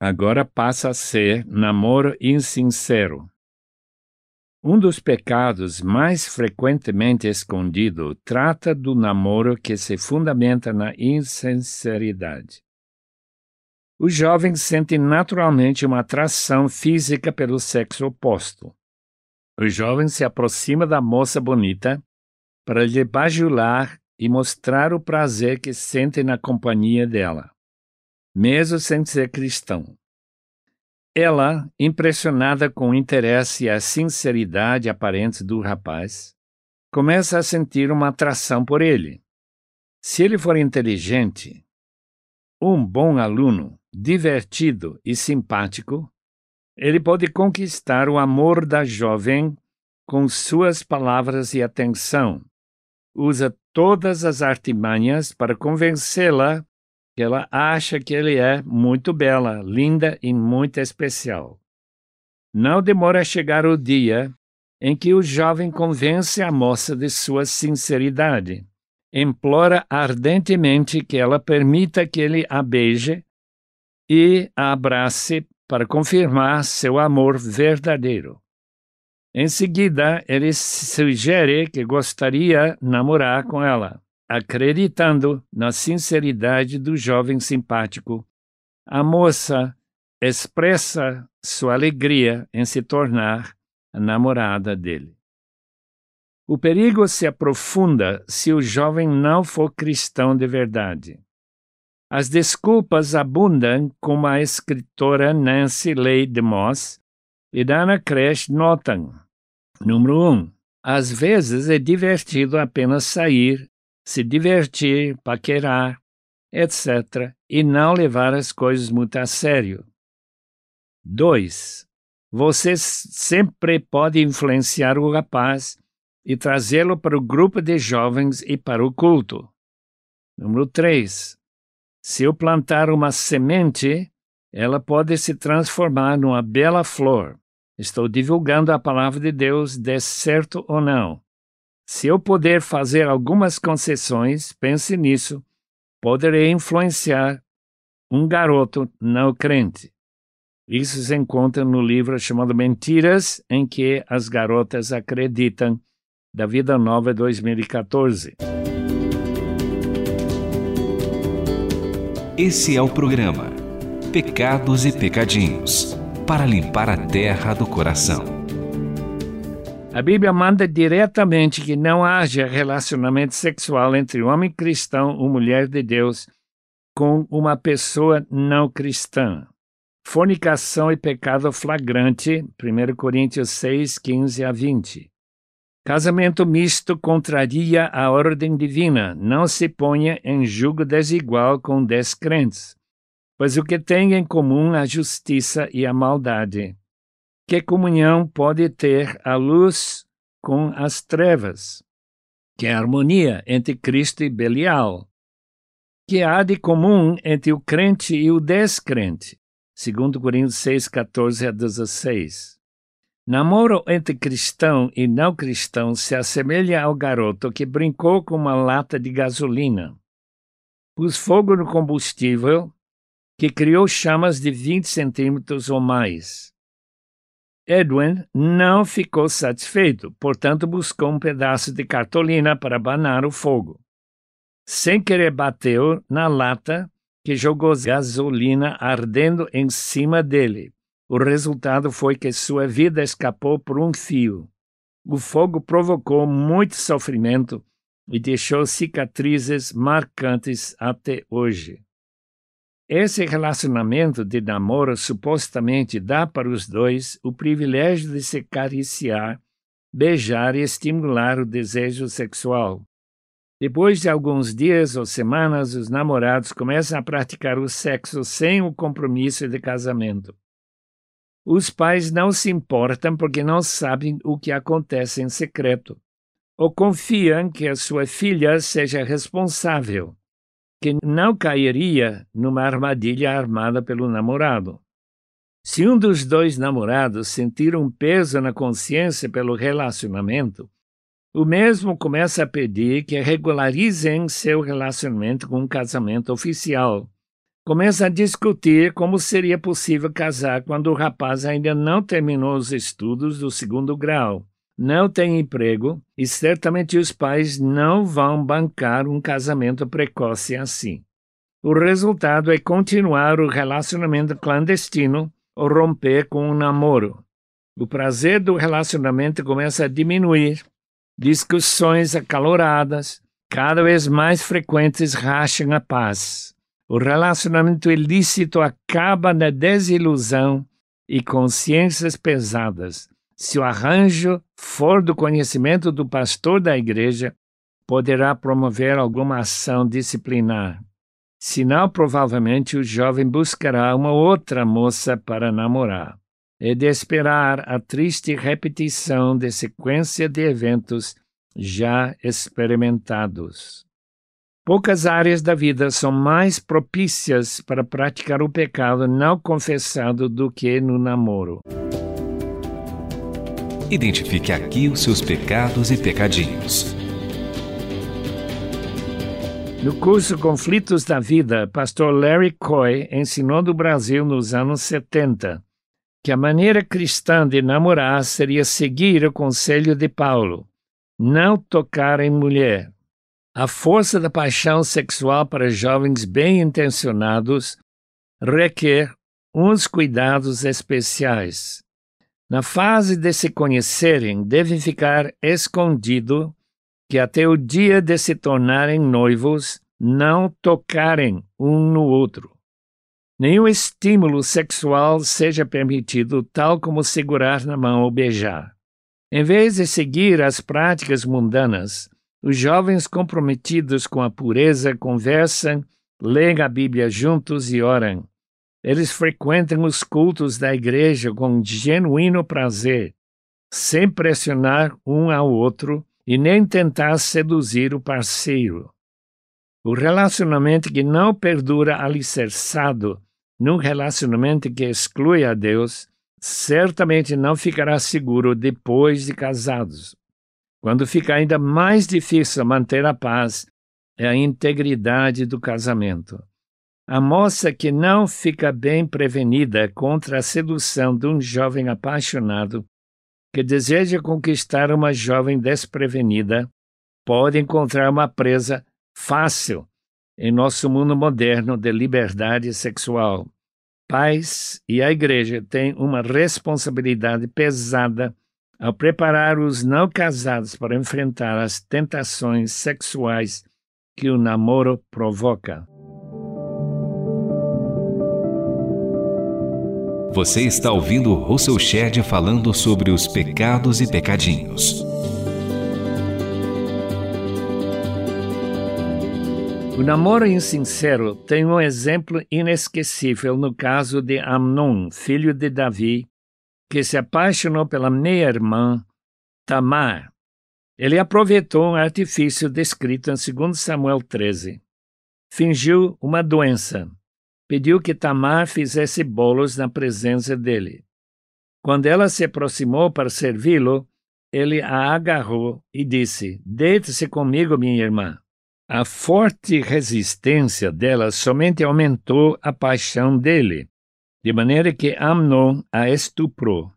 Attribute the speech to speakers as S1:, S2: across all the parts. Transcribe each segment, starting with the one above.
S1: agora passa a ser namoro insincero. Um dos pecados mais frequentemente escondido trata do namoro que se fundamenta na insinceridade. Os jovens sentem naturalmente uma atração física pelo sexo oposto. O jovem se aproxima da moça bonita para lhe bajular e mostrar o prazer que sente na companhia dela, mesmo sem ser cristão. Ela, impressionada com o interesse e a sinceridade aparente do rapaz, começa a sentir uma atração por ele. Se ele for inteligente, um bom aluno, divertido e simpático, ele pode conquistar o amor da jovem com suas palavras e atenção. Usa todas as artimanhas para convencê-la ela acha que ele é muito bela, linda e muito especial. Não demora a chegar o dia em que o jovem convence a moça de sua sinceridade. Implora ardentemente que ela permita que ele a beije e a abrace para confirmar seu amor verdadeiro. Em seguida, ele sugere que gostaria namorar com ela. Acreditando na sinceridade do jovem simpático, a moça expressa sua alegria em se tornar a namorada dele. O perigo se aprofunda se o jovem não for cristão de verdade. As desculpas abundam, como a escritora Nancy Leigh DeMoss e Dana Crash notam. Número 1. Um, às vezes é divertido apenas sair se divertir, paquerar, etc., e não levar as coisas muito a sério. 2. Você sempre pode influenciar o rapaz e trazê-lo para o grupo de jovens e para o culto. Número 3. Se eu plantar uma semente, ela pode se transformar numa bela flor. Estou divulgando a palavra de Deus, dê certo ou não. Se eu puder fazer algumas concessões, pense nisso, poderei influenciar um garoto não crente. Isso se encontra no livro chamado Mentiras em que as garotas acreditam, da Vida Nova 2014.
S2: Esse é o programa Pecados e Pecadinhos para limpar a terra do coração.
S1: A Bíblia manda diretamente que não haja relacionamento sexual entre homem cristão ou mulher de Deus com uma pessoa não cristã. Fornicação e pecado flagrante, 1 Coríntios 6, 15 a 20. Casamento misto contraria a ordem divina. Não se ponha em julgo desigual com descrentes, pois o que tem em comum a justiça e a maldade. Que comunhão pode ter a luz com as trevas? Que harmonia entre Cristo e Belial? Que há de comum entre o crente e o descrente? 2 Coríntios 6, 14 a 16. Namoro entre cristão e não cristão se assemelha ao garoto que brincou com uma lata de gasolina. Pus fogo no combustível, que criou chamas de 20 centímetros ou mais. Edwin não ficou satisfeito, portanto buscou um pedaço de cartolina para abanar o fogo. Sem querer bateu na lata que jogou gasolina ardendo em cima dele. O resultado foi que sua vida escapou por um fio. O fogo provocou muito sofrimento e deixou cicatrizes marcantes até hoje. Esse relacionamento de namoro supostamente dá para os dois o privilégio de se cariciar, beijar e estimular o desejo sexual. Depois de alguns dias ou semanas, os namorados começam a praticar o sexo sem o compromisso de casamento. os pais não se importam porque não sabem o que acontece em secreto, ou confiam que a sua filha seja responsável, que não cairia numa armadilha armada pelo namorado. Se um dos dois namorados sentir um peso na consciência pelo relacionamento, o mesmo começa a pedir que regularizem seu relacionamento com um casamento oficial começa a discutir como seria possível casar quando o rapaz ainda não terminou os estudos do segundo grau, não tem emprego e certamente os pais não vão bancar um casamento precoce assim. O resultado é continuar o relacionamento clandestino ou romper com um namoro. O prazer do relacionamento começa a diminuir, discussões acaloradas, cada vez mais frequentes racham a paz. O relacionamento ilícito acaba na desilusão e consciências pesadas. Se o arranjo for do conhecimento do pastor da igreja, poderá promover alguma ação disciplinar. Senão, provavelmente o jovem buscará uma outra moça para namorar. É de esperar a triste repetição de sequência de eventos já experimentados. Poucas áreas da vida são mais propícias para praticar o pecado não confessado do que no namoro.
S2: Identifique aqui os seus pecados e pecadinhos.
S1: No curso Conflitos da Vida, pastor Larry Coy ensinou no Brasil nos anos 70 que a maneira cristã de namorar seria seguir o conselho de Paulo: não tocar em mulher. A força da paixão sexual para jovens bem intencionados requer uns cuidados especiais. Na fase de se conhecerem, deve ficar escondido que até o dia de se tornarem noivos não tocarem um no outro. Nenhum estímulo sexual seja permitido, tal como segurar na mão ou beijar. Em vez de seguir as práticas mundanas, os jovens comprometidos com a pureza conversam, leem a Bíblia juntos e oram. Eles frequentam os cultos da igreja com genuíno prazer, sem pressionar um ao outro e nem tentar seduzir o parceiro. O relacionamento que não perdura alicerçado num relacionamento que exclui a Deus certamente não ficará seguro depois de casados. Quando fica ainda mais difícil manter a paz, é a integridade do casamento. A moça que não fica bem prevenida contra a sedução de um jovem apaixonado que deseja conquistar uma jovem desprevenida pode encontrar uma presa fácil em nosso mundo moderno de liberdade sexual. Pais e a igreja têm uma responsabilidade pesada ao preparar os não casados para enfrentar as tentações sexuais que o namoro provoca.
S2: Você está ouvindo Russell Shedd falando sobre os pecados e pecadinhos.
S1: O namoro insincero tem um exemplo inesquecível no caso de Amnon, filho de Davi, que se apaixonou pela meia-irmã Tamar. Ele aproveitou um artifício descrito em 2 Samuel 13. Fingiu uma doença. Pediu que Tamar fizesse bolos na presença dele. Quando ela se aproximou para servi-lo, ele a agarrou e disse: Deite-se comigo, minha irmã. A forte resistência dela somente aumentou a paixão dele de maneira que Amnon a estuprou.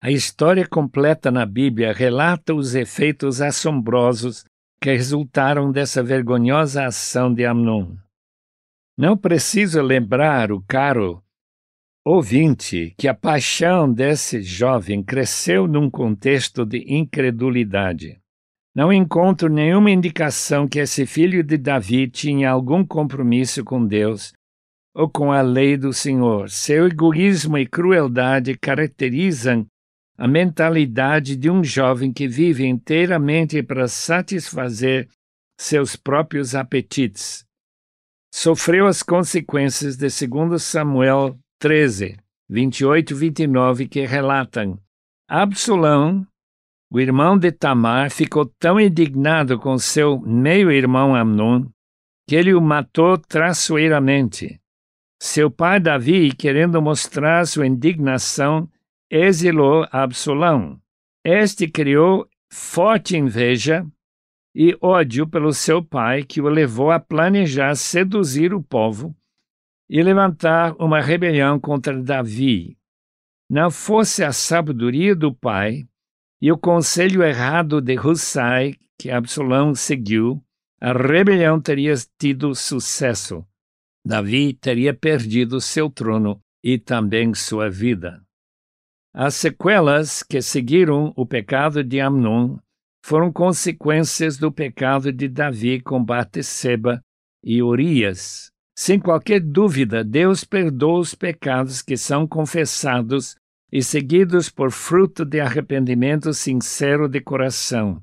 S1: A história completa na Bíblia relata os efeitos assombrosos que resultaram dessa vergonhosa ação de Amnon. Não preciso lembrar o caro ouvinte que a paixão desse jovem cresceu num contexto de incredulidade. Não encontro nenhuma indicação que esse filho de Davi tinha algum compromisso com Deus ou com a lei do Senhor. Seu egoísmo e crueldade caracterizam a mentalidade de um jovem que vive inteiramente para satisfazer seus próprios apetites. Sofreu as consequências de 2 Samuel 13, 28 e 29, que relatam: Absalão, o irmão de Tamar, ficou tão indignado com seu meio-irmão Amnon que ele o matou traiçoeiramente. Seu pai Davi, querendo mostrar sua indignação, exilou Absalão. Este criou forte inveja e ódio pelo seu pai, que o levou a planejar seduzir o povo e levantar uma rebelião contra Davi. Não fosse a sabedoria do pai e o conselho errado de Hussai que Absalão seguiu, a rebelião teria tido sucesso. Davi teria perdido seu trono e também sua vida. As sequelas que seguiram o pecado de Amnon foram consequências do pecado de Davi com Bateseba e Urias. Sem qualquer dúvida, Deus perdoa os pecados que são confessados e seguidos por fruto de arrependimento sincero de coração.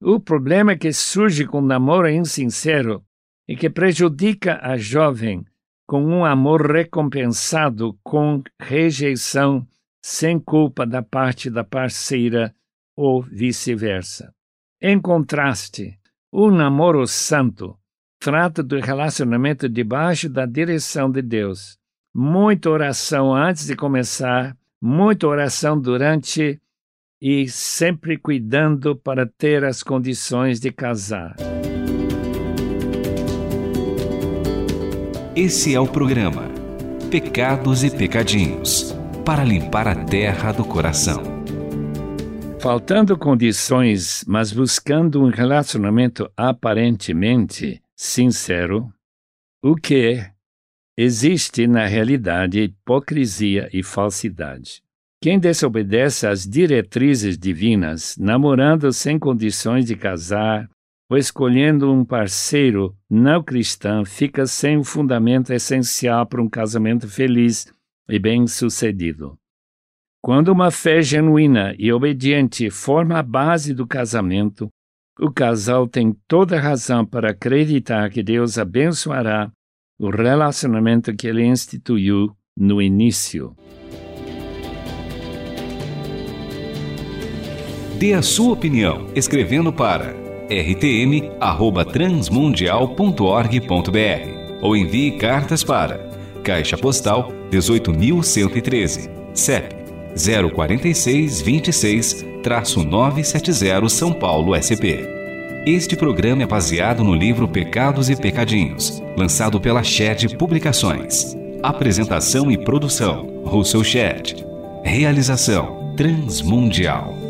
S1: O problema que surge com namoro insincero e que prejudica a jovem com um amor recompensado com rejeição sem culpa da parte da parceira ou vice-versa. Em contraste, o namoro santo trata do relacionamento debaixo da direção de Deus. Muita oração antes de começar, muita oração durante e sempre cuidando para ter as condições de casar.
S2: Esse é o programa Pecados e Pecadinhos para limpar a terra do coração.
S1: Faltando condições, mas buscando um relacionamento aparentemente sincero, o que existe na realidade hipocrisia e falsidade. Quem desobedece às diretrizes divinas, namorando sem condições de casar, ou escolhendo um parceiro não cristão, fica sem o fundamento essencial para um casamento feliz e bem-sucedido. Quando uma fé genuína e obediente forma a base do casamento, o casal tem toda razão para acreditar que Deus abençoará o relacionamento que ele instituiu no início.
S2: Dê a sua opinião escrevendo para rtm@transmundial.org.br ou envie cartas para Caixa Postal 18113, CEP 046 26-970 São Paulo SP. Este programa é baseado no livro Pecados e Pecadinhos, lançado pela Shed Publicações. Apresentação e produção: Russell Shed. Realização: Transmundial.